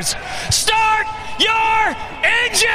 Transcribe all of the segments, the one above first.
Start your engines!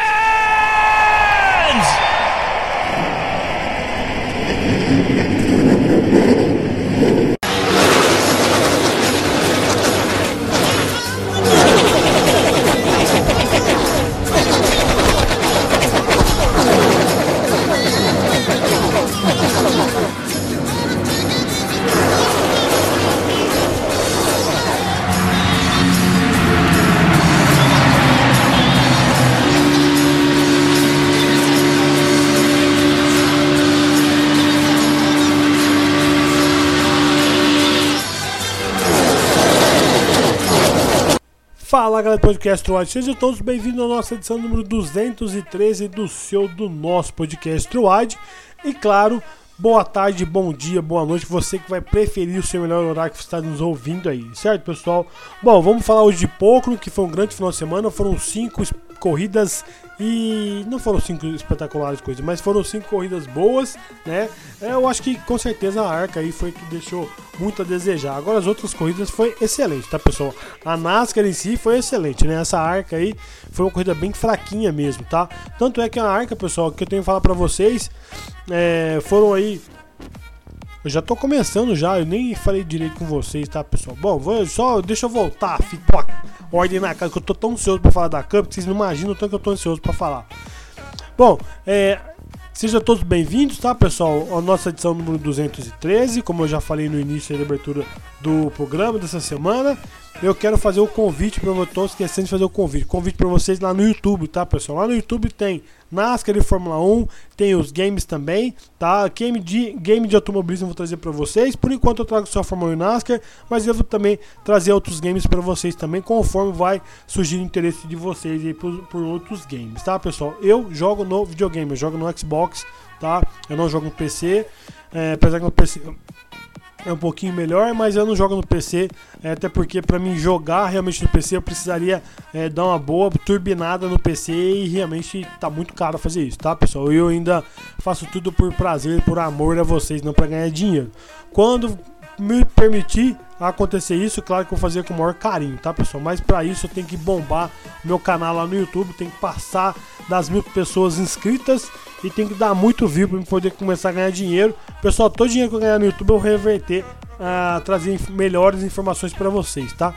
Fala galera do podcast Troad, sejam todos bem-vindos à nossa edição número 213 do seu, do nosso podcast Troad. E claro, boa tarde, bom dia, boa noite, você que vai preferir o seu melhor horário que está nos ouvindo aí, certo pessoal? Bom, vamos falar hoje de pouco, que foi um grande final de semana, foram cinco corridas e não foram cinco espetaculares coisas, mas foram cinco corridas boas, né? É, eu acho que com certeza a Arca aí foi que deixou muito a desejar. Agora as outras corridas foi excelente, tá pessoal? A NASCAR em si foi excelente, né? Essa Arca aí foi uma corrida bem fraquinha mesmo, tá? Tanto é que a Arca, pessoal, que eu tenho que falar para vocês, é, foram aí eu já tô começando já, eu nem falei direito com vocês, tá, pessoal? Bom, vou só deixa eu voltar, filho, ordem na casa, que eu tô tão ansioso pra falar da Cup que vocês não imaginam o tanto que eu tô ansioso pra falar. Bom, é, Sejam todos bem-vindos, tá, pessoal? A nossa edição número 213, como eu já falei no início da abertura do programa dessa semana eu quero fazer o convite para vocês, estou esquecendo de fazer o convite, convite para vocês lá no YouTube, tá, pessoal? Lá no YouTube tem NASCAR e Fórmula 1, tem os games também, tá? Game de, game de automobilismo eu vou trazer para vocês. Por enquanto eu trago só a Fórmula 1 e NASCAR, mas eu vou também trazer outros games para vocês também, conforme vai surgir o interesse de vocês aí por, por outros games, tá, pessoal? Eu jogo no videogame, eu jogo no Xbox, tá? Eu não jogo no PC, é, apesar que no PC é um pouquinho melhor, mas eu não jogo no PC, é, até porque para mim jogar realmente no PC eu precisaria é, dar uma boa turbinada no PC e realmente tá muito caro fazer isso, tá pessoal? Eu ainda faço tudo por prazer, por amor a vocês, não para ganhar dinheiro. Quando me permitir acontecer isso, claro que eu vou fazer com o maior carinho, tá pessoal? Mas para isso eu tenho que bombar meu canal lá no YouTube, tem que passar das mil pessoas inscritas e tem que dar muito view para poder começar a ganhar dinheiro. Pessoal, todo dinheiro que eu ganhar no YouTube eu reverter a trazer melhores informações para vocês, tá?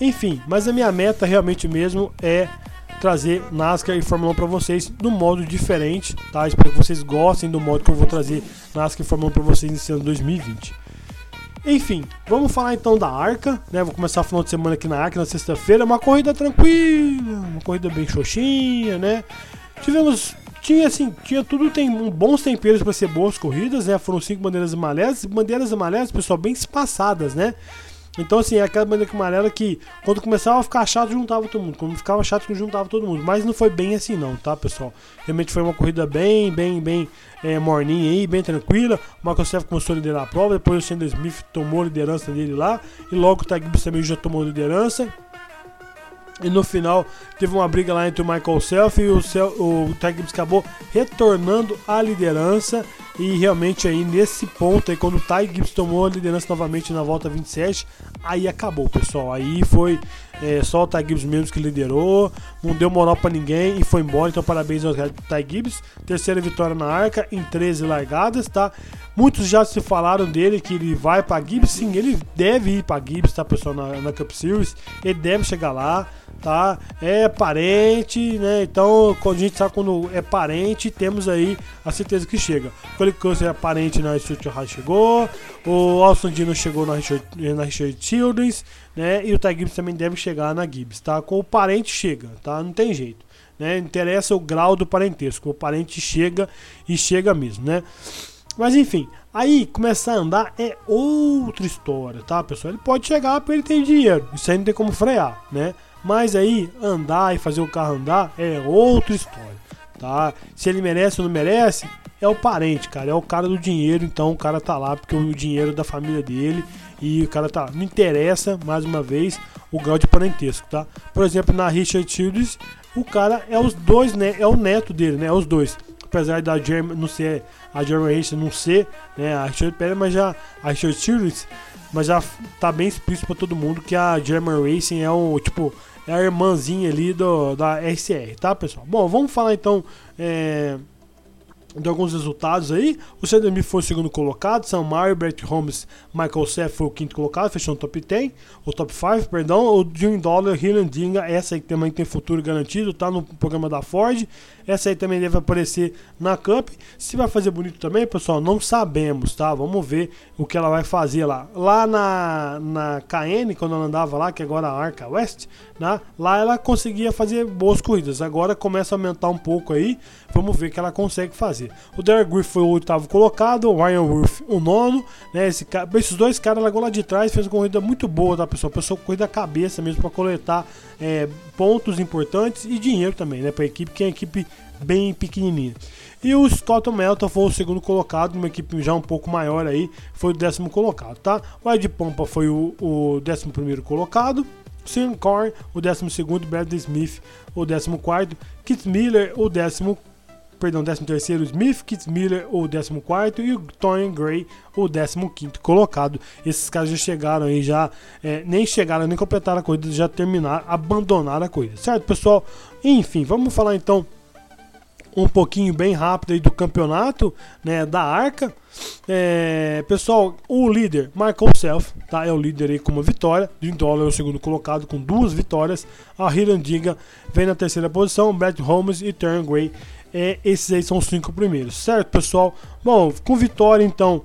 Enfim, mas a minha meta realmente mesmo é trazer NASCAR e Fórmula 1 para vocês no modo diferente, tá? Espero que vocês gostem do modo que eu vou trazer NASCAR e Fórmula 1 para vocês nesse ano 2020. Enfim, vamos falar então da Arca, né? Vou começar o final de semana aqui na Arca na sexta-feira, uma corrida tranquila, uma corrida bem xoxinha, né? Tivemos tinha assim, tinha tudo tem bons temperos para ser boas corridas, né? Foram cinco bandeiras amarelas, bandeiras amarelas, pessoal, bem espaçadas, né? Então, assim, é aquela bandeira amarela que quando começava a ficar chato, juntava todo mundo. Quando ficava chato, juntava todo mundo. Mas não foi bem assim, não, tá, pessoal? Realmente foi uma corrida bem, bem, bem é, morninha aí, bem tranquila. O Marcos Sérgio começou a liderar a prova. Depois o Sanders Smith tomou a liderança dele lá. E logo o Tag também já tomou a liderança. E no final teve uma briga lá entre o Michael Self e o, Cel o Ty Gibbs acabou retornando à liderança. E realmente aí nesse ponto aí, quando o Ty Gibbs tomou a liderança novamente na volta 27, aí acabou, pessoal. Aí foi é, só o Ty Gibbs mesmo que liderou, não deu moral para ninguém e foi embora. Então parabéns ao Ty Gibbs. Terceira vitória na arca em 13 largadas, tá? Muitos já se falaram dele que ele vai para Gibbs, sim, ele deve ir para Gibbs, tá, pessoal, na, na Cup Series. Ele deve chegar lá tá? É parente, né? Então, quando a gente sabe quando é parente, temos aí a certeza que chega. O Cole Custer é parente na Stuart High chegou, o Austin Dino chegou na Richard, na Richard né? E o Ty Gibbs também deve chegar na Gibbs, tá? Com o parente chega, tá? Não tem jeito. Né? Interessa o grau do parentesco. O parente chega e chega mesmo, né? Mas enfim, aí começar a andar é outra história, tá, pessoal? Ele pode chegar porque ele tem dinheiro, isso aí não tem como frear, né? Mas aí, andar e fazer o carro andar é outra história, tá? Se ele merece ou não merece, é o parente, cara. É o cara do dinheiro, então o cara tá lá porque o dinheiro é da família dele e o cara tá. Não interessa, mais uma vez, o grau de parentesco, tá? Por exemplo, na Richard Childress, o cara é os dois, né? É o neto dele, né? É os dois. Apesar da German não ser a German Race não ser, né? A Richard Perry, mas já a Richard Childress, mas já tá bem explícito para todo mundo que a German Racing é um tipo é a irmãzinha ali do, da SR, tá, pessoal? Bom, vamos falar então. É, de alguns resultados aí. O Cedemir foi o segundo colocado, Sam Mario, Brett Holmes, Michael Seth foi o quinto colocado, fechou no top 10, o top 5, perdão. O Jim Dollar, Dinga, essa aí também tem futuro garantido, tá no programa da Ford. Essa aí também deve aparecer na Cup. Se vai fazer bonito também, pessoal, não sabemos, tá? Vamos ver o que ela vai fazer lá. Lá na, na KN, quando ela andava lá, que agora é a Arca West, né? lá ela conseguia fazer boas corridas. Agora começa a aumentar um pouco aí. Vamos ver o que ela consegue fazer. O Derek Griff foi o oitavo colocado, o Ryan Wolf o nono. Né? Esse, esses dois caras largou lá de trás, fez uma corrida muito boa, tá, pessoal? Pessoal, corrida cabeça mesmo para coletar é, pontos importantes e dinheiro também, né? Para a equipe, que é uma equipe bem pequenininha. E o Scott Melton foi o segundo colocado, uma equipe já um pouco maior aí, foi o décimo colocado, tá? O Ed Pompa foi o, o décimo primeiro colocado. Sean Corn, o décimo segundo. Bradley Smith, o décimo quarto. Kit Miller, o décimo perdão, 13 terceiro Smith Kit Miller, o 14 quarto e o Tony Gray, o 15 quinto colocado. Esses caras já chegaram aí, já é, nem chegaram, nem completaram a corrida, já terminaram, abandonaram a corrida, certo, pessoal? Enfim, vamos falar então um pouquinho bem rápido aí do campeonato, né, da Arca. É, pessoal, o líder, Michael Self, tá, é o líder aí com uma vitória. Jim Dollar é o segundo colocado com duas vitórias. A Hirandiga vem na terceira posição. Brett Holmes e Turn Gray, é, esses aí são os cinco primeiros, certo, pessoal? Bom, com vitória então.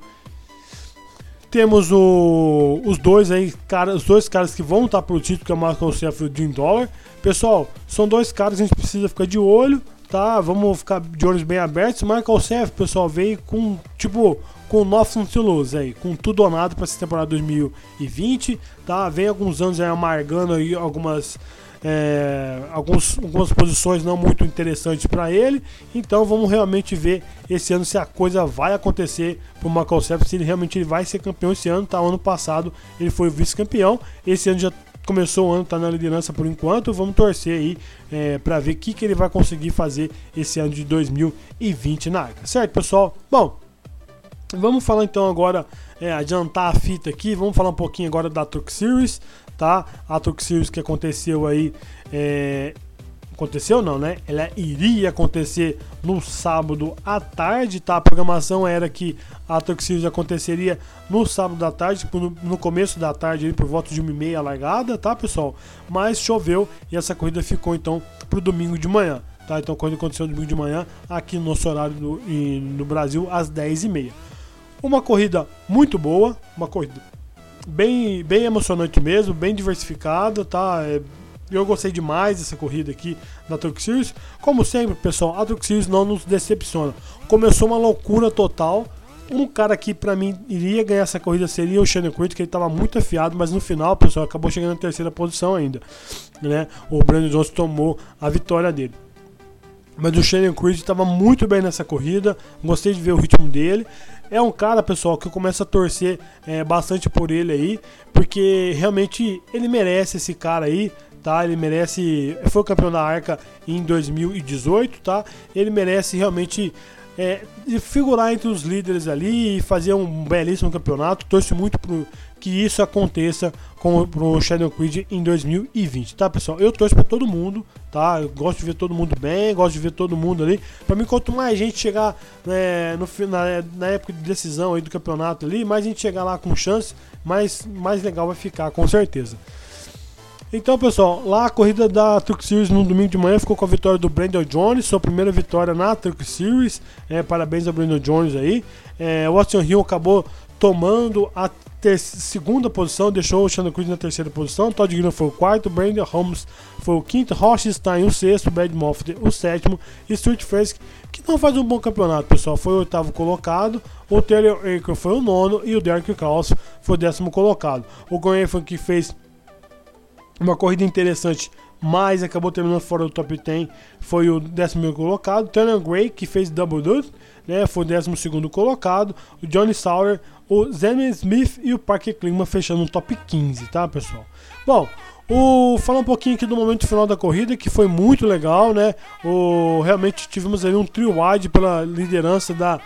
Temos o, os dois aí, cara, os dois caras que vão estar pro título, que é o Michael Self e o Jim Dollar. Pessoal, são dois caras que a gente precisa ficar de olho, tá? Vamos ficar de olhos bem abertos. Michael Self, pessoal, veio com, tipo, com to Lose aí, com tudo ou nada para essa temporada 2020, tá? Vem alguns anos aí amargando aí algumas é, alguns, algumas posições não muito interessantes para ele. Então vamos realmente ver esse ano se a coisa vai acontecer para o Michael Self, se ele realmente vai ser campeão esse ano. Tá, ano passado ele foi vice-campeão, esse ano já começou o ano, está na liderança por enquanto. Vamos torcer aí é, para ver o que, que ele vai conseguir fazer esse ano de 2020 na Arca. Certo, pessoal? Bom, vamos falar então agora, é, adiantar a fita aqui, vamos falar um pouquinho agora da Truck Series, tá? A Series que aconteceu aí é, aconteceu não, né? Ela iria acontecer no sábado à tarde, tá? A programação era que a Series aconteceria no sábado à tarde, no, começo da tarde, por volta de 1h30 largada, tá, pessoal? Mas choveu e essa corrida ficou então pro domingo de manhã, tá? Então, quando aconteceu no domingo de manhã, aqui no nosso horário no, no Brasil, às 10h30. Uma corrida muito boa, uma corrida bem, bem emocionante mesmo, bem diversificada, tá? É, eu gostei demais dessa corrida aqui da Truck Series. Como sempre, pessoal, a Truck Series não nos decepciona. Começou uma loucura total. Um cara que para mim iria ganhar essa corrida seria o Shannon Creed, que ele estava muito afiado, mas no final, pessoal, acabou chegando na terceira posição ainda. Né? O Brandon Jones tomou a vitória dele. Mas o Shannon Creed estava muito bem nessa corrida, gostei de ver o ritmo dele. É um cara, pessoal, que eu começo a torcer é, bastante por ele aí, porque realmente ele merece esse cara aí, tá? Ele merece. Foi campeão da Arca em 2018, tá? Ele merece realmente é, figurar entre os líderes ali e fazer um belíssimo campeonato. Torço muito pro, que isso aconteça com o Shadow Creed em 2020, tá, pessoal? Eu torço para todo mundo, tá? Eu gosto de ver todo mundo bem, gosto de ver todo mundo ali. Para mim, quanto mais gente chegar né, no, na, na época de decisão aí do campeonato ali, mais gente chegar lá com chance, mais, mais legal vai ficar, com certeza. Então, pessoal, lá a corrida da Truck Series no domingo de manhã ficou com a vitória do Brandon Jones, sua primeira vitória na Truck Series. É, parabéns ao Brandon Jones aí. É, Austin Hill acabou tomando a segunda posição, deixou o Shannon Cruz na terceira posição, Todd Gilliam foi o quarto, Brandon Holmes foi o quinto, Rochstein o sexto, Brad Moffitt o sétimo e Stuart Frisk, que não faz um bom campeonato, pessoal, foi o oitavo colocado, o Taylor Aker foi o nono e o Derek Kraus foi o décimo colocado. O Gordon que fez uma corrida interessante mas acabou terminando fora do top 10, foi o décimo colocado. Turner Gray, que fez double dut, né, foi o décimo segundo colocado. O Johnny Sauer, o Zen Smith e o Parker Klingman fechando no top 15, tá, pessoal? Bom, o, falar um pouquinho aqui do momento final da corrida, que foi muito legal, né? O, realmente tivemos ali um trio wide pela liderança da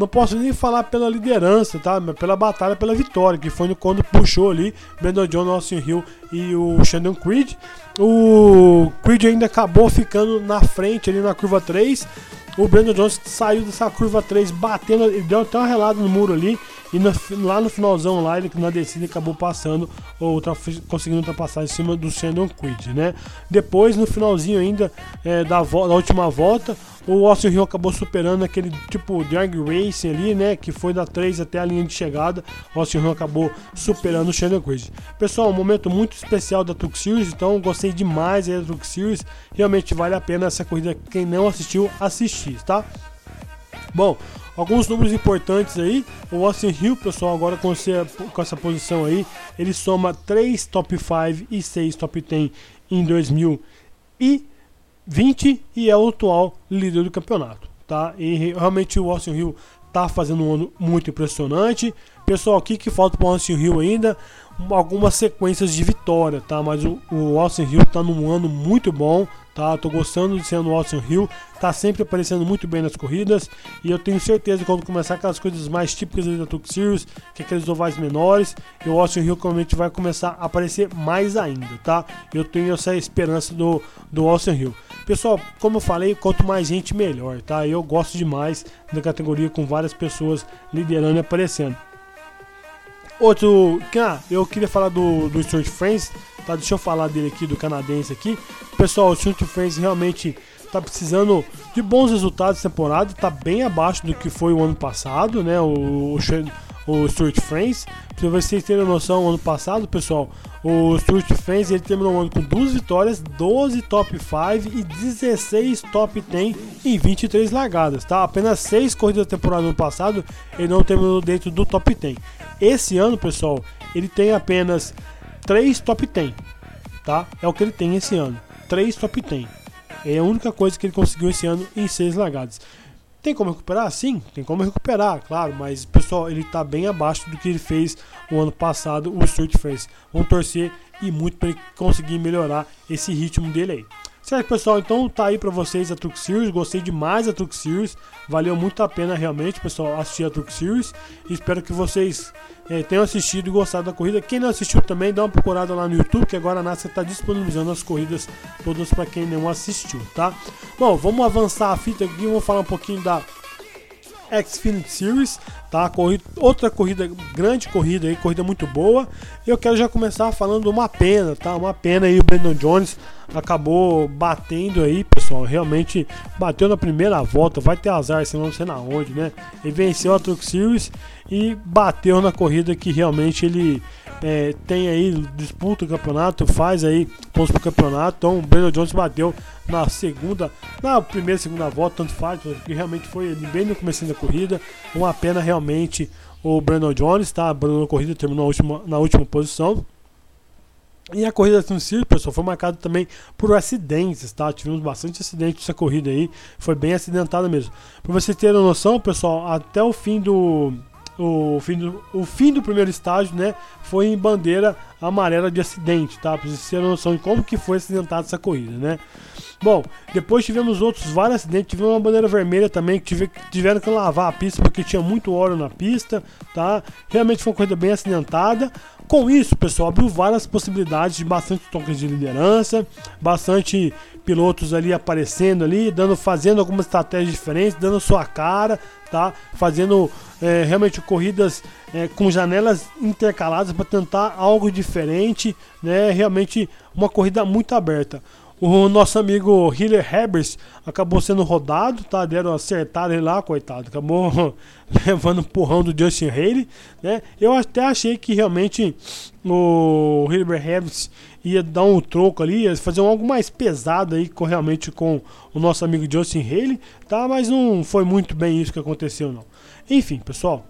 não posso nem falar pela liderança, tá? Mas pela batalha, pela vitória, que foi quando puxou ali Brandon John, Austin Hill e o Shannon Creed. O Creed ainda acabou ficando na frente ali na curva 3. O Brandon Jones saiu dessa curva 3 batendo, ele deu até uma relada no muro ali. E no, lá no finalzão lá, ele na descida acabou passando, ou conseguindo ultrapassar em cima do Shandon Creed, né? Depois, no finalzinho ainda é, da, da última volta, o Austin Hill acabou superando aquele tipo drag racing ali, né? Que foi da 3 até a linha de chegada. O Austin Hill acabou superando o Shannon Creed. Pessoal, um momento muito especial da Truck Series, então gostei demais da Truck Series. Realmente vale a pena essa corrida. Quem não assistiu, assistir, tá? Bom, alguns números importantes aí. O Austin Hill, pessoal, agora com, essa, com essa posição aí, ele soma 3 top 5 e 6 top 10 em 2020 e é o atual líder do campeonato, tá? E realmente o Austin Hill tá fazendo um ano muito impressionante. Pessoal, o que, que falta para o Austin Hill ainda? Algumas sequências de vitória, tá? Mas o, o Austin Hill tá num ano muito bom, tá? Tô gostando de ser no Austin Hill, tá sempre aparecendo muito bem nas corridas e eu tenho certeza que quando começar aquelas coisas mais típicas da Truck Series, que é aqueles ovais menores, o Austin Hill provavelmente vai começar a aparecer mais ainda, tá? Eu tenho essa esperança do, do Austin Hill. Pessoal, como eu falei, quanto mais gente melhor, tá? Eu gosto demais da categoria com várias pessoas liderando e aparecendo. Outro, ah, eu queria falar do, do Stuart Friends, tá? Deixa eu falar dele aqui, do canadense aqui. Pessoal, o Stuart Friends realmente tá precisando de bons resultados temporada, tá bem abaixo do que foi o ano passado, né? O, o, o Stuart Friends. Pra vocês terem noção, ano passado, pessoal, o Stuart Friends ele terminou o ano com duas vitórias, 12 top 5 e 16 top 10 em 23 largadas, tá? Apenas 6 corridas da temporada no passado, ele não terminou dentro do top 10. Esse ano, pessoal, ele tem apenas 3 top 10, tá? É o que ele tem esse ano. 3 top 10. É a única coisa que ele conseguiu esse ano em 6 largadas. Tem como recuperar? Sim, tem como recuperar, claro, mas pessoal, ele está bem abaixo do que ele fez o ano passado, o Stuart fez. Vamos torcer e muito para ele conseguir melhorar esse ritmo dele aí. Certo, pessoal? Então tá aí pra vocês a Truck Series. Gostei demais da Truck Series. Valeu muito a pena realmente, pessoal, assistir a Truck Series. Espero que vocês é, tenham assistido e gostado da corrida. Quem não assistiu também, dá uma procurada lá no YouTube, que agora a NASA está disponibilizando as corridas todas para quem não assistiu, tá? Bom, vamos avançar a fita aqui. Vamos falar um pouquinho da Xfinity Series, tá? Corrida, outra corrida, grande corrida aí, corrida muito boa. Eu quero já começar falando uma pena, tá? Uma pena aí o Brandon Jones acabou batendo aí, pessoal. Realmente bateu na primeira volta, vai ter azar, senão não sei na onde, né? Ele venceu a Truck Series e bateu na corrida que realmente ele é, tem aí, disputa o campeonato, faz aí pontos pro campeonato. Então o Brandon Jones bateu na segunda, na primeira segunda volta, tanto faz, porque realmente foi bem no começo da corrida. Uma pena realmente o Brandon Jones, tá? A corrida terminou na última, na última posição. E a corrida no Circo, pessoal, foi marcada também por acidentes, tá? Tivemos bastante acidentes nessa corrida aí, foi bem acidentada mesmo. Para vocês terem noção, pessoal, até o fim do o fim do, o fim do primeiro estágio, né, foi em bandeira amarela de acidente, tá? Para vocês terem noção de como que foi acidentada essa corrida, né? Bom, depois tivemos outros vários acidentes, tivemos uma bandeira vermelha também que tive, tiveram que lavar a pista porque tinha muito óleo na pista, tá? Realmente foi uma corrida bem acidentada. Com isso, pessoal, abriu várias possibilidades de bastante toques de liderança, bastante pilotos ali aparecendo ali, dando, fazendo algumas estratégias diferentes, dando sua cara, tá? Fazendo é, realmente corridas é, com janelas intercaladas para tentar algo diferente, né? Realmente uma corrida muito aberta. O nosso amigo Hiller Hebers acabou sendo rodado, tá? Deram acertar ele lá, coitado. Acabou levando o empurrão do Justin Haley, né? Eu até achei que realmente o Hiller Hebers ia dar um troco ali, ia fazer algo mais pesado aí com, realmente com o nosso amigo Justin Haley, tá? Mas não foi muito bem isso que aconteceu, não. Enfim, pessoal,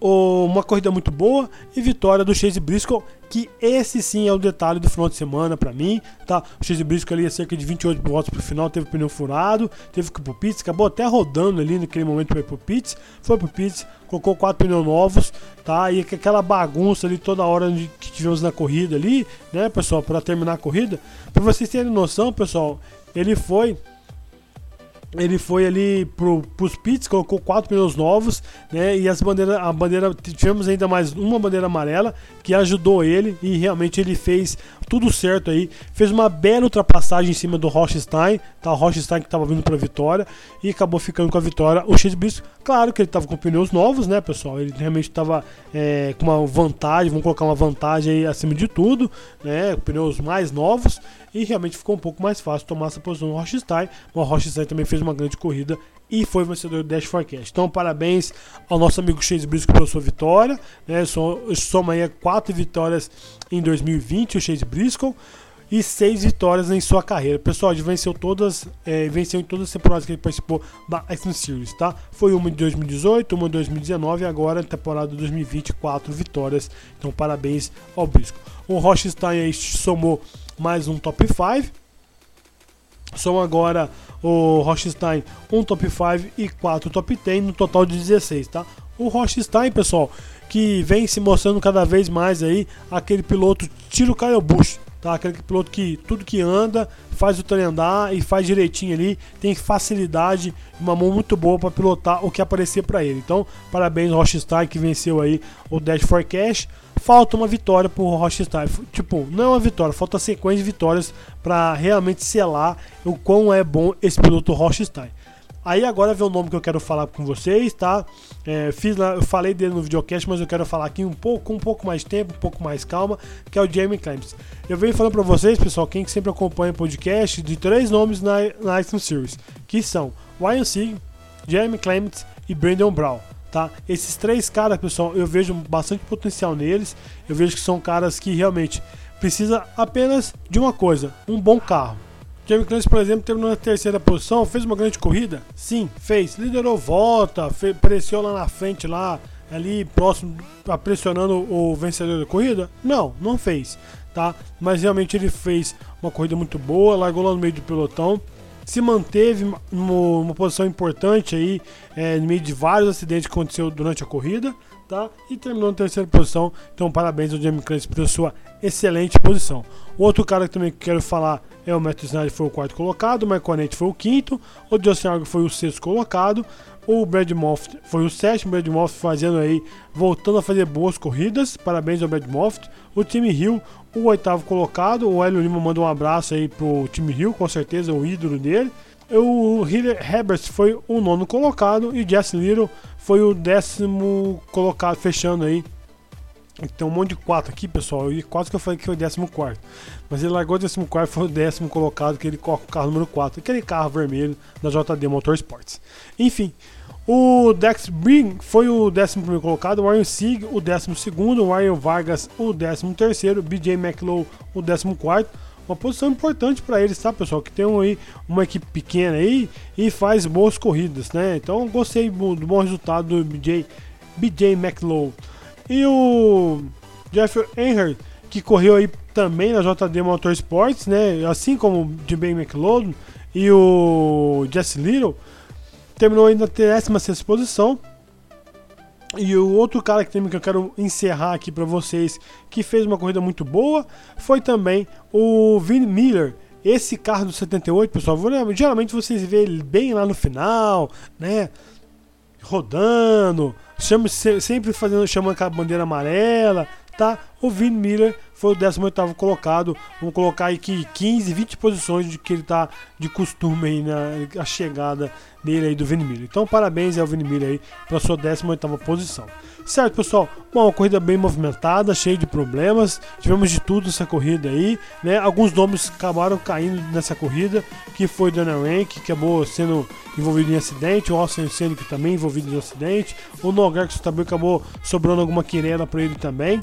uma corrida muito boa e vitória do Chase Briscoe, que esse sim é o detalhe do final de semana para mim, tá? O Chase Briscoe ali cerca de 28 voltas pro final, teve o pneu furado, teve que ir pro pits, acabou até rodando ali naquele momento para ir pro pits, foi pro pits, colocou quatro pneus novos, tá? E aquela bagunça ali toda hora que tivemos na corrida ali, né, pessoal, para terminar a corrida, para vocês terem noção, pessoal, ele foi ele foi ali pro, pros pits, colocou quatro pneus novos, né? E as bandeiras, a bandeira, tivemos ainda mais uma bandeira amarela que ajudou ele e realmente ele fez tudo certo aí. Fez uma bela ultrapassagem em cima do Rochstein, tá? O Rochstein que estava vindo para vitória e acabou ficando com a vitória. O Chase claro que ele estava com pneus novos, né, pessoal? Ele realmente estava é, com uma vantagem, vamos colocar uma vantagem aí acima de tudo, né? Pneus mais novos e realmente ficou um pouco mais fácil tomar essa posição no Rochstein. O Rochstein também fez uma grande corrida e foi vencedor do Dash Forecast. Então, parabéns ao nosso amigo Chase Briscoe pela sua vitória. Né? Soma aí quatro vitórias em 2020, o Chase Briscoe. E seis vitórias em sua carreira. Pessoal, ele venceu todas, é, venceu em todas as temporadas que ele participou da X Series, tá? Foi uma em 2018, uma em 2019 e agora temporada de 2020, quatro vitórias. Então, parabéns ao Briscoe. O Rochstein aí somou mais um top 5. São agora o Rochstein um top 5 e quatro top 10, no total de 16, tá? O Rochstein, pessoal, que vem se mostrando cada vez mais aí aquele piloto tiro Kyle Busch, tá? Aquele piloto que tudo que anda faz o trem andar e faz direitinho ali, tem facilidade, uma mão muito boa para pilotar o que aparecer para ele. Então, parabéns ao Rochstein que venceu aí o Dash for Cash falta uma vitória pro Rochester. Tipo, não é uma vitória, falta sequência de vitórias para realmente selar o quão é bom esse piloto Rochester. Aí agora vem o nome que eu quero falar com vocês, tá? É, fiz lá, eu falei dele no videocast, mas eu quero falar aqui um pouco, um pouco mais tempo, um pouco mais calma, que é o Jamie Clements. Eu venho falando para vocês, pessoal, quem sempre acompanha o podcast, de três nomes na, na Ice Series, que são Ryan Sieg, Jamie Clements e Brandon Brown tá? Esses três caras, pessoal, eu vejo bastante potencial neles. Eu vejo que são caras que realmente precisa apenas de uma coisa, um bom carro. Jamie Clancy, por exemplo, terminou na terceira posição, fez uma grande corrida? Sim, fez. Liderou volta, fez, lá na frente, lá, ali próximo, pressionando o vencedor da corrida? Não, não fez, tá? Mas realmente ele fez uma corrida muito boa, largou lá no meio do pelotão se manteve numa posição importante aí, é, no meio de vários acidentes que aconteceu durante a corrida, tá? E terminou na terceira posição. Então, parabéns ao Jamie Clancy pela sua excelente posição. Outro cara que também quero falar é o Matt Snyder, foi o quarto colocado, o Michael foi o quinto, o Justin Argo foi o sexto colocado, o Brad Moffitt foi o sétimo, Brad Moffitt fazendo aí, voltando a fazer boas corridas, parabéns ao Brad Moffitt. O time Hill, o oitavo colocado, o Hélio Lima manda um abraço aí pro time Hill, com certeza o ídolo dele. O Herbert foi o nono colocado e Jess Little foi o décimo colocado, fechando aí tem um monte de 4 aqui, pessoal. E quase que eu falei que foi o 14. Mas ele largou o 14 foi o décimo colocado, que ele coloca o carro número 4. Aquele carro vermelho da JD Motorsports. Enfim, o Dex Brin foi o 11 colocado, o Ryan Sieg o 12, o Ryan Vargas o 13, BJ McLow o 14. Uma posição importante para eles, tá, pessoal? Que tem aí uma equipe pequena aí e faz boas corridas, né? Então gostei do bom resultado do BJ, BJ McLow. E o Jeff Ehnhardt, que correu aí também na JD Motorsports, né? Assim como o JB McLeod e o Jesse Little, terminou aí na 16 posição. E o outro cara que, que eu quero encerrar aqui para vocês, que fez uma corrida muito boa, foi também o Vin Miller. Esse carro do 78, pessoal, geralmente vocês veem ele bem lá no final, né? Rodando, sempre fazendo, chamando aquela bandeira amarela, tá? O Vin Miller foi o 18 colocado. Vamos colocar aí que 15, 20 posições de que ele tá de costume aí na chegada dele aí do Vin Miller. Então, parabéns ao Vin Miller aí pela sua 18 posição. Certo, pessoal? Bom, uma corrida bem movimentada, cheia de problemas. Tivemos de tudo nessa corrida aí, né? Alguns nomes acabaram caindo nessa corrida, que foi Daniel Rank, que acabou sendo envolvido em acidente, o Austin Senna que também envolvido em acidente, o Nogarx também acabou sobrando alguma querela para ele também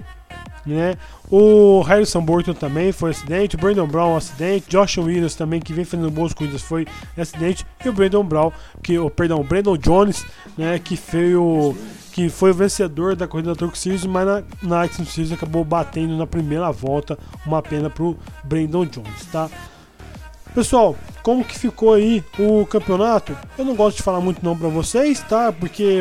né? O Harrison Burton também foi acidente, o Brandon Brown acidente, Josh Williams também que vem fazendo boas corridas foi acidente e o Brandon Brown, que o perdão, o Brandon Jones, né, que foi o que foi o vencedor da corrida da Truck Series, mas na, na Action Series acabou batendo na primeira volta, uma pena pro Brandon Jones, tá? Pessoal, como que ficou aí o campeonato? Eu não gosto de falar muito não para vocês, tá? Porque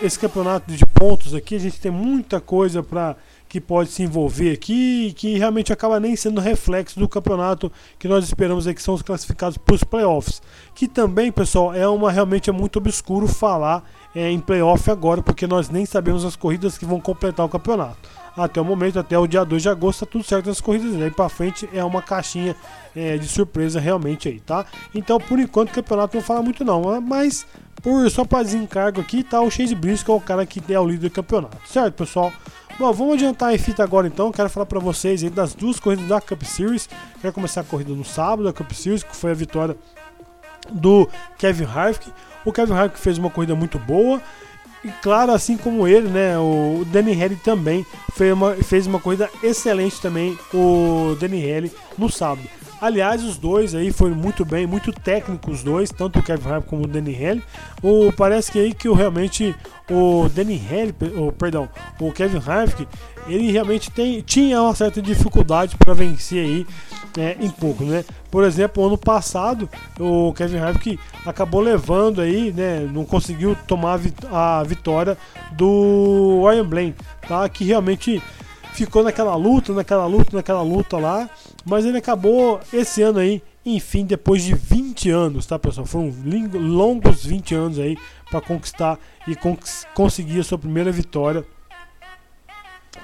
esse campeonato de pontos aqui a gente tem muita coisa para que pode se envolver aqui que realmente acaba nem sendo reflexo do campeonato que nós esperamos aí, que são os classificados para os playoffs. Que também, pessoal, é uma realmente é muito obscuro falar é, em playoff agora, porque nós nem sabemos as corridas que vão completar o campeonato. Até o momento, até o dia 2 de agosto, tá tudo certo nas corridas. Daí para frente é uma caixinha é, de surpresa realmente aí, tá? Então, por enquanto, o campeonato não fala muito não, mas por só para desencargo aqui, tá o Chase Briscoe, é o cara que é o líder do campeonato, certo, pessoal? Bom, vamos adiantar em fita agora então. Quero falar para vocês aí das duas corridas da Cup Series. Quero começar a corrida no sábado da Cup Series, que foi a vitória do Kevin Harvick. O Kevin Harvick fez uma corrida muito boa. E claro, assim como ele, né, o Danny Haley também fez uma, fez uma corrida excelente também, o Danny Haley, no sábado. Aliás, os dois aí foram muito bem, muito técnicos os dois, tanto o Kevin Harvick como o Danny Haley. O, parece que aí que o, realmente o Danny Haley, o, perdão, o Kevin Harvick, ele realmente tem, tinha uma certa dificuldade para vencer aí é, em pouco, né? Por exemplo, ano passado o Kevin Harvick acabou levando aí, né? Não conseguiu tomar a vitória do Ryan Blaine, tá? Que realmente ficou naquela luta, naquela luta, naquela luta lá, mas ele acabou esse ano aí, enfim, depois de 20 anos, tá pessoal? Foram longos 20 anos aí para conquistar e conseguir a sua primeira vitória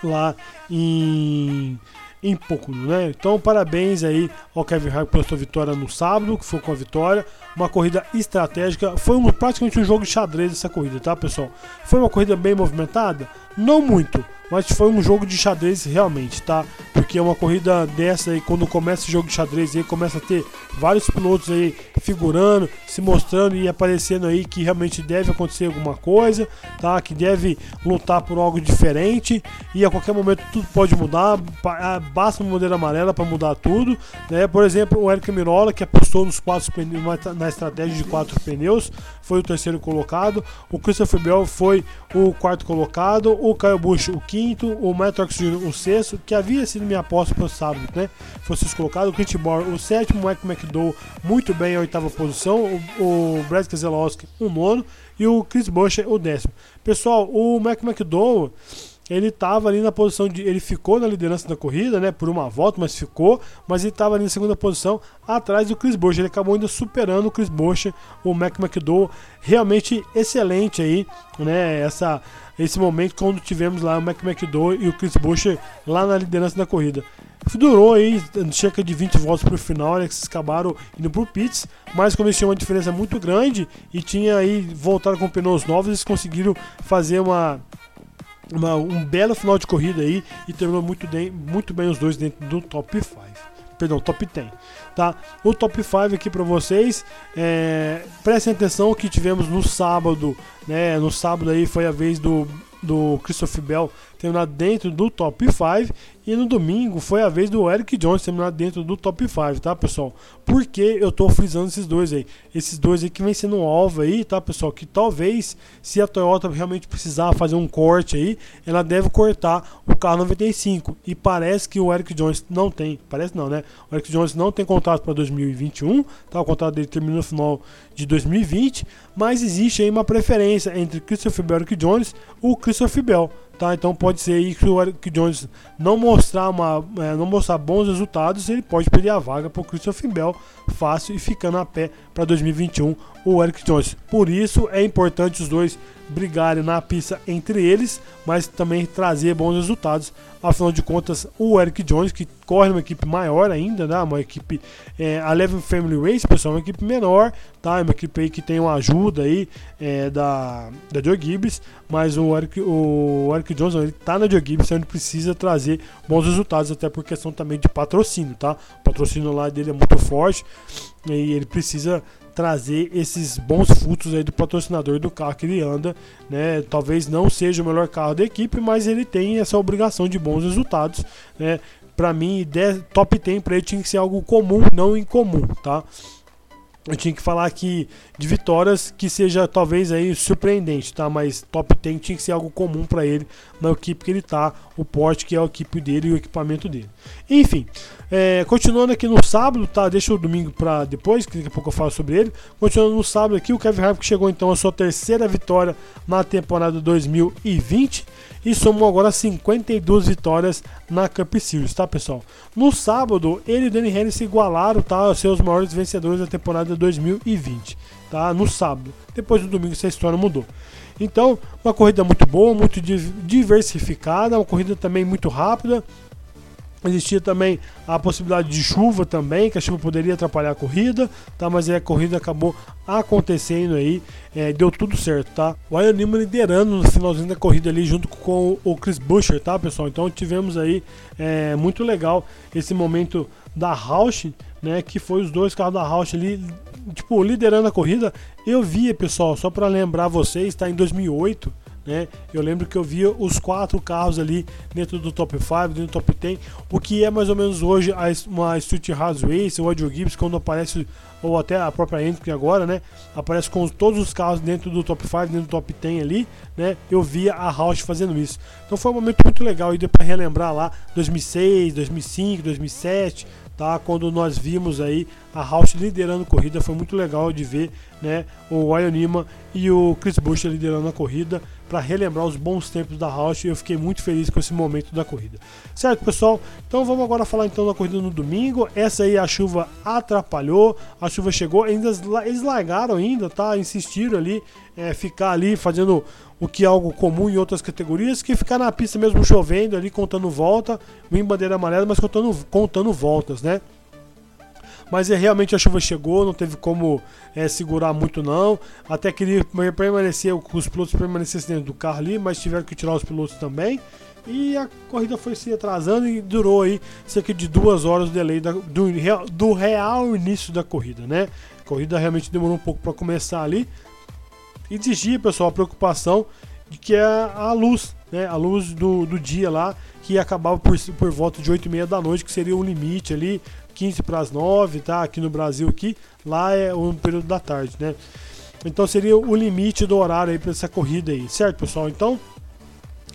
lá em em pouco, né? Então, parabéns aí ao Kevin Harvick pela sua vitória no sábado, que foi com a vitória, uma corrida estratégica, foi um, praticamente um jogo de xadrez essa corrida, tá, pessoal? Foi uma corrida bem movimentada? Não muito, mas foi um jogo de xadrez realmente, tá? Porque é uma corrida dessa aí, quando começa o jogo de xadrez aí, começa a ter vários pilotos aí figurando, se mostrando e aparecendo aí que realmente deve acontecer alguma coisa, tá? Que deve lutar por algo diferente e a qualquer momento tudo pode mudar, basta uma bandeira amarela para mudar tudo, né? Por exemplo, o Eric Mirola que apostou nos quatro pneus, na estratégia de quatro pneus, foi o terceiro colocado, o Christopher Bell foi o quarto colocado, o Kyle Busch o quinto, o Matt Jr. o sexto, que havia sido minha aposta para o sábado, né? Fosse colocado, o Clint Moore o sétimo, o Mike McDowell muito bem a oitava posição, o, o Brad Keselowski o nono e o Chris Buescher o décimo. Pessoal, o Mike McDowell ele estava ali na posição de. Ele ficou na liderança da corrida, né? Por uma volta, mas ficou. Mas ele estava ali na segunda posição, atrás do Chris Buescher. Ele acabou ainda superando o Chris Buescher, o Mac McDowell. Realmente excelente aí, né? Essa, esse momento quando tivemos lá o Mac McDowell e o Chris Buescher lá na liderança da corrida. Durou aí cerca de 20 voltas para o final, né, eles acabaram indo para o pits, mas como eles tinham uma diferença muito grande e tinha aí voltado com pneus novos, eles conseguiram fazer uma uma, um belo final de corrida aí e terminou muito bem, muito bem os dois dentro do top 5. Perdão, top 10. Tá? O top 5 aqui para vocês. É, prestem atenção que tivemos no sábado. Né? No sábado aí foi a vez do, do Christopher Bell terminar dentro do top 5 e no domingo foi a vez do Eric Jones terminar dentro do top 5, tá, pessoal? Porque eu tô frisando esses dois aí. Esses dois aí que vem sendo um alvo aí, tá, pessoal? Que talvez, se a Toyota realmente precisar fazer um corte aí, ela deve cortar o carro 95. E parece que o Eric Jones não tem. Parece não, né? O Eric Jones não tem contrato para 2021, tá? O contrato dele termina no final de 2020. Mas existe aí uma preferência entre Christopher Bell e Eric Jones, o Christopher Bell. Tá, então pode ser aí que o Eric Jones não mostrar, uma, é, não mostrar bons resultados, ele pode perder a vaga para o Christopher Bell fácil e ficando a pé para 2021 o Eric Jones. Por isso é importante os dois brigarem na pista entre eles, mas também trazer bons resultados. Afinal de contas, o Eric Jones, que corre numa equipe maior ainda, né? uma equipe, é, a Eleven Family Race, pessoal, é uma equipe menor, tá? É uma equipe aí que tem uma ajuda aí é, da, da Joe Gibbs, mas o Eric, o Eric Jones, ele tá na Joe Gibbs, então ele precisa trazer bons resultados, até por questão também de patrocínio, tá? O patrocínio lá dele é muito forte e ele precisa trazer esses bons frutos aí do patrocinador do carro que ele anda, né? Talvez não seja o melhor carro da equipe, mas ele tem essa obrigação de bons resultados, né? Para mim, top 10 para ele tinha que ser algo comum, não incomum, tá? Eu tinha que falar aqui de vitórias que seja talvez aí surpreendente, tá? Mas top 10 tinha que ser algo comum para ele na equipe que ele tá, o porte que é a equipe dele e o equipamento dele. Enfim, é, continuando aqui no sábado, tá? Deixa o domingo para depois, que daqui a pouco eu falo sobre ele. Continuando no sábado aqui, o Kevin Harvick chegou então a sua terceira vitória na temporada 2020 e somou agora 52 vitórias na Cup Series, tá pessoal? No sábado, ele e o Danny Henry se igualaram, tá? Os seus maiores vencedores da temporada 2020, tá? No sábado. Depois do domingo essa história mudou. Então, uma corrida muito boa, muito diversificada, uma corrida também muito rápida. Existia também a possibilidade de chuva também, que a chuva poderia atrapalhar a corrida, tá? Mas aí a corrida acabou acontecendo aí, é, deu tudo certo, tá? O Ian Newman liderando no finalzinho da corrida ali junto com o Chris Buescher, tá, pessoal? Então tivemos aí é, muito legal esse momento da Roush, né? Que foi os dois carros da Roush ali, tipo, liderando a corrida. Eu via, pessoal, só para lembrar vocês, tá? Em 2008 né? Eu lembro que eu via os quatro carros ali dentro do top 5, dentro do top 10, o que é mais ou menos hoje uma Street House Race, o Audio Gibbs, quando aparece, ou até a própria Hendrick agora, né? Aparece com todos os carros dentro do top 5, dentro do top 10 ali, né? Eu via a Roush fazendo isso. Então foi um momento muito legal e deu para relembrar lá 2006, 2005, 2007, tá? Quando nós vimos aí a Roush liderando a corrida, foi muito legal de ver, né? O Ionima e o Chris Bush liderando a corrida para relembrar os bons tempos da Roush e eu fiquei muito feliz com esse momento da corrida. Certo, pessoal? Então vamos agora falar então da corrida no domingo. Essa aí a chuva atrapalhou, a chuva chegou, ainda eles largaram ainda, tá? Insistiram ali, é, ficar ali fazendo o que é algo comum em outras categorias, que ficar na pista mesmo chovendo ali, contando volta, em bandeira amarela, mas contando, contando voltas, né? Mas é, realmente a chuva chegou, não teve como é, segurar muito não. Até queria permanecer, os pilotos permanecessem dentro do carro ali, mas tiveram que tirar os pilotos também. E a corrida foi se atrasando e durou aí cerca de duas horas o delay da, do, do real início da corrida, né? A corrida realmente demorou um pouco para começar ali. Exigia, pessoal, a preocupação de que é a luz, né? A luz do, do dia lá, que acabava por, por volta de 8 e meia da noite, que seria o limite ali 15 para as 9, tá? Aqui no Brasil aqui, lá é o período da tarde, né? Então seria o limite do horário aí para essa corrida aí, certo, pessoal? Então,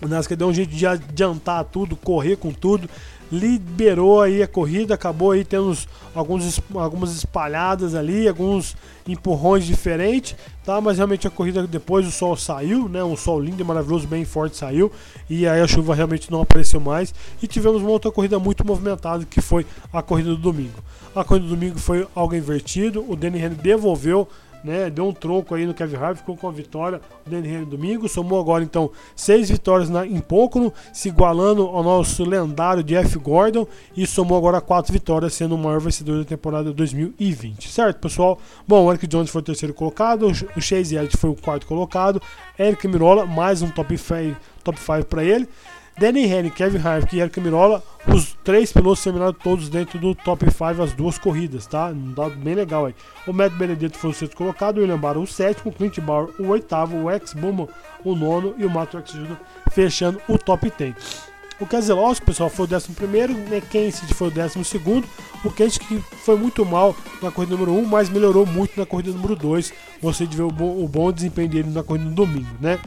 a NASCAR deu um jeito de adiantar tudo, correr com tudo, liberou aí a corrida, acabou aí tendo alguns, algumas espalhadas ali, alguns empurrões diferentes, tá? Mas realmente a corrida depois o sol saiu, né? Um sol lindo e maravilhoso, bem forte saiu, e aí a chuva realmente não apareceu mais e tivemos uma outra corrida muito movimentada que foi a corrida do domingo. A corrida do domingo foi algo invertido, o Danny Henry devolveu né? Deu um troco aí no Kevin Harvick, ficou com a vitória o Danny domingo, somou agora então seis vitórias na, em Pocono, se igualando ao nosso lendário Jeff Gordon e somou agora quatro vitórias, sendo o maior vencedor da temporada 2020, certo pessoal? Bom, o Eric Jones foi o terceiro colocado, o Chase Elliott foi o quarto colocado, Eric Mirola mais um top 5 top para ele. Danny Henry, Kevin Harvick e Eric Mirola, os três pilotos terminaram todos dentro do top 5 as duas corridas, tá? Um dado bem legal aí. O Matt Benedetto foi o sexto colocado, o William Barr o sétimo, o Clint Bauer o oitavo, o Ex Bowman o nono e o Matt Truex Jr. fechando o top 10. O Keselowski, pessoal, foi o décimo primeiro, o McKenzie foi o décimo segundo, o Kent que foi muito mal na corrida número 1, um, mas melhorou muito na corrida número 2. Você ver o bom, o bom desempenho dele na corrida no domingo, né?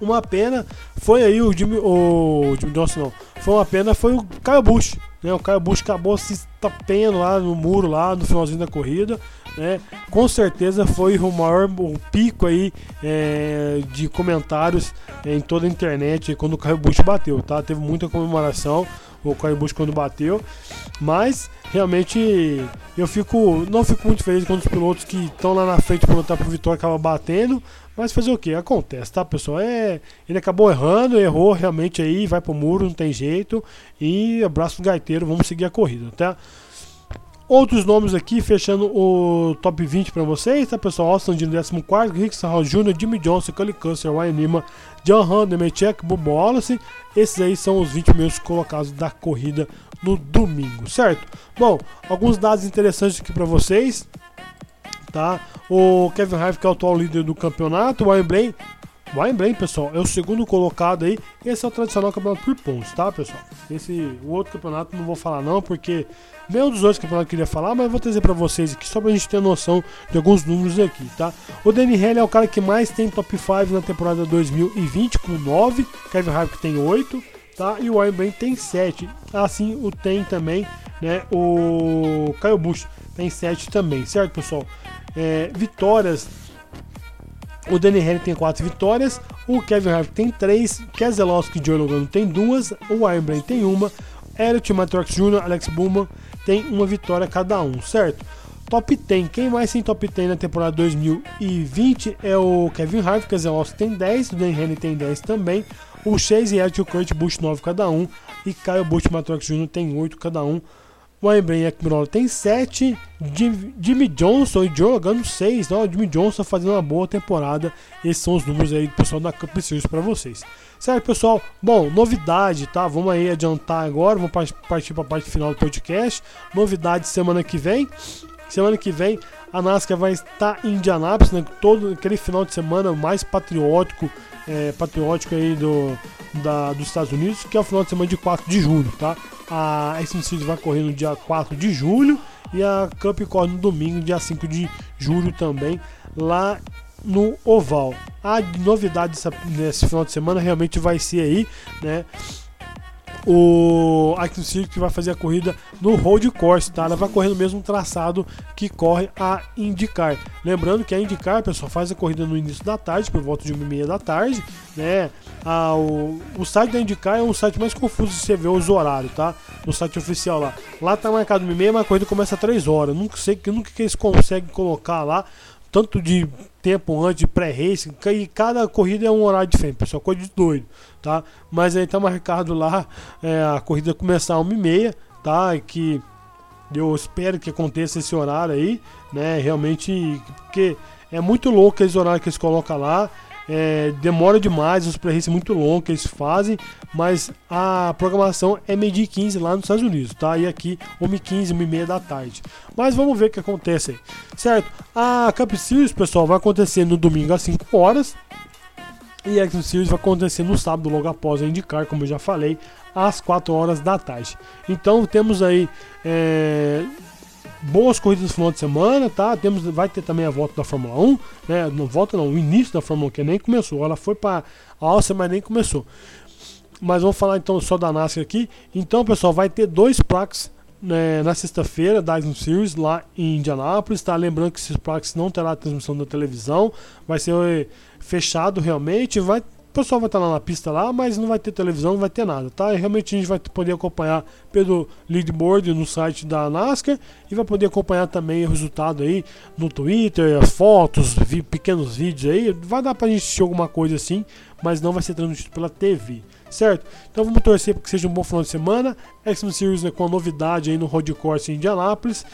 Uma pena foi aí o Jimmy, o Jimmy Johnson não. Foi uma pena foi o Kyle Busch, né? O Kyle Busch acabou se tapendo lá no muro lá no finalzinho da corrida, né? Com certeza foi o maior o pico aí é, de comentários em toda a internet quando o Kyle Busch bateu, tá? Teve muita comemoração o Kyle Busch quando bateu, mas realmente eu fico não fico muito feliz quando os pilotos que estão lá na frente para lutar por vitória acabam batendo, mas fazer o que? Acontece, tá, pessoal? É, ele acabou errando, errou realmente aí, vai pro muro, não tem jeito. E abraço do gaiteiro, vamos seguir a corrida, tá? Outros nomes aqui, fechando o top 20 para vocês, tá, pessoal? Austin de 14, Rick Sarral Jr., Jimmy Johnson, Cully Custer, Ryan Nima, John Hunt, Nemechek, Bobo Wallace. Esses aí são os 20 primeiros colocados da corrida no domingo, certo? Bom, alguns dados interessantes aqui para vocês tá? O Kevin Harvick, que é o atual líder do campeonato, o Ryan O Wembley, pessoal, é o segundo colocado aí. Esse é o tradicional campeonato por pontos, tá, pessoal? Esse, o outro campeonato não vou falar não, porque nenhum dos outros campeonatos eu queria falar, mas vou trazer para vocês aqui só pra gente ter noção de alguns números aqui, tá? O Danny Hell é o cara que mais tem top 5 na temporada 2020 com 9, Kevin Harvick tem 8, tá? E o Wembley tem 7. Assim o tem também, né? O Caio Bush tem 7 também, certo, pessoal? É, vitórias o Danny Henry tem 4 vitórias, o Kevin Harvick tem 3, Keselowski e Joe Logano tem 2, o Brain tem 1, Elliot Matrox Jr., Alex Bowman tem uma vitória cada um, certo? Top 10, quem mais tem top 10 na temporada 2020 é o Kevin Harvick, Keselowski tem 10, o Danny Henry tem 10 também, o Chase e o Kurt Busch 9 cada um, e Kyle Busch e Matrox Jr. tem 8 cada um, o Wembley Ekmirola tem 7. Jimmy Johnson e Joe jogando 6. Ó, Jimmy Johnson fazendo uma boa temporada. Esses são os números aí do pessoal da Cup Series para vocês. Certo, pessoal? Bom, novidade, tá? Vamos aí adiantar agora. Vamos partir para a parte final do podcast. Novidade semana que vem. Semana que vem a NASCAR vai estar em Indianápolis, né? Todo aquele final de semana mais patriótico, é, patriótico aí do, da, dos Estados Unidos, que é o final de semana de 4 de julho, tá? A Series vai correr no dia 4 de julho e a Cup corre no domingo, dia 5 de julho também, lá no Oval. A novidade nesse final de semana realmente vai ser aí, né? O Active Circuit vai fazer a corrida no Road Course, tá? Ela vai correr no mesmo traçado que corre a IndyCar. Lembrando que a IndyCar, pessoal, faz a corrida no início da tarde, por volta de 1h30 da tarde, né? Ah, o, o site da IndyCar é um site mais confuso de você ver os horários, tá? No site oficial lá. Lá tá marcado 1h30, mas a corrida começa a 3 horas. Nunca sei nunca que eles conseguem colocar lá tanto de tempo antes de pré-race, e cada corrida é um horário diferente, pessoal, coisa de doido, tá? Mas aí tá marcado lá é, a corrida começar às 1h30, tá? E que eu espero que aconteça esse horário aí, né? Realmente, porque é muito louco esse horário que eles colocam lá. É, demora demais, os é muito longos que eles fazem, mas a programação é meio-dia 15 lá nos Estados Unidos, tá? E aqui 1h15, 1h30 da tarde. Mas vamos ver o que acontece aí, certo? A Cup Series, pessoal, vai acontecer no domingo às 5 horas. E X Series vai acontecer no sábado, logo após a indicar, como eu já falei, às 4 horas da tarde. Então temos aí é, boas corridas no final de semana, tá? Temos, vai ter também a volta da Fórmula 1, né? Não volta não, o início da Fórmula 1 que nem começou. Ela foi para a Áustria, mas nem começou. Mas vamos falar então só da NASCAR aqui. Então, pessoal, vai ter dois plaques né, na sexta-feira da Dyson Series lá em Indianápolis, tá? Lembrando que esses plaques não terá transmissão da televisão, vai ser fechado realmente, vai o pessoal vai estar lá na pista lá, mas não vai ter televisão, não vai ter nada, tá? E realmente a gente vai poder acompanhar pelo leaderboard no site da NASCAR e vai poder acompanhar também o resultado aí no Twitter, as fotos, vi, pequenos vídeos aí. Vai dar pra gente assistir alguma coisa assim, mas não vai ser transmitido pela TV, certo? Então vamos torcer para que seja um bom final de semana. X-Men Series né, com a novidade aí no Road Course em Indianápolis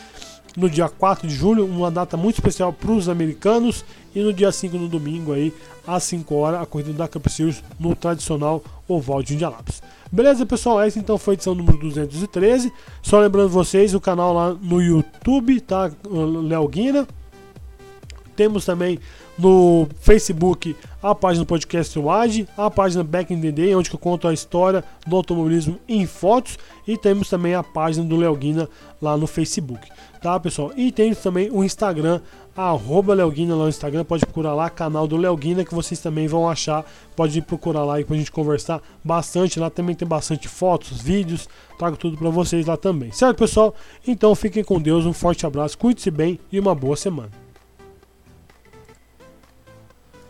no dia 4 de julho, uma data muito especial para os americanos, e no dia 5 no domingo aí, às 5 horas, a corrida da Cup Series no tradicional oval de Indianápolis. Beleza, pessoal? Essa então foi a edição número 213. Só lembrando vocês, o canal lá no YouTube, tá? Léo Guina. Temos também no Facebook a página do podcast WAD, a página Back in the Day, onde eu conto a história do automobilismo em fotos, e temos também a página do Léo Guina lá no Facebook tá pessoal? E tem também o Instagram, arroba Leoguina lá no Instagram, pode procurar lá, canal do Leoguina, que vocês também vão achar, pode procurar lá e pra gente conversar bastante, lá também tem bastante fotos, vídeos, trago tudo para vocês lá também, certo pessoal? Então fiquem com Deus, um forte abraço, cuide-se bem e uma boa semana.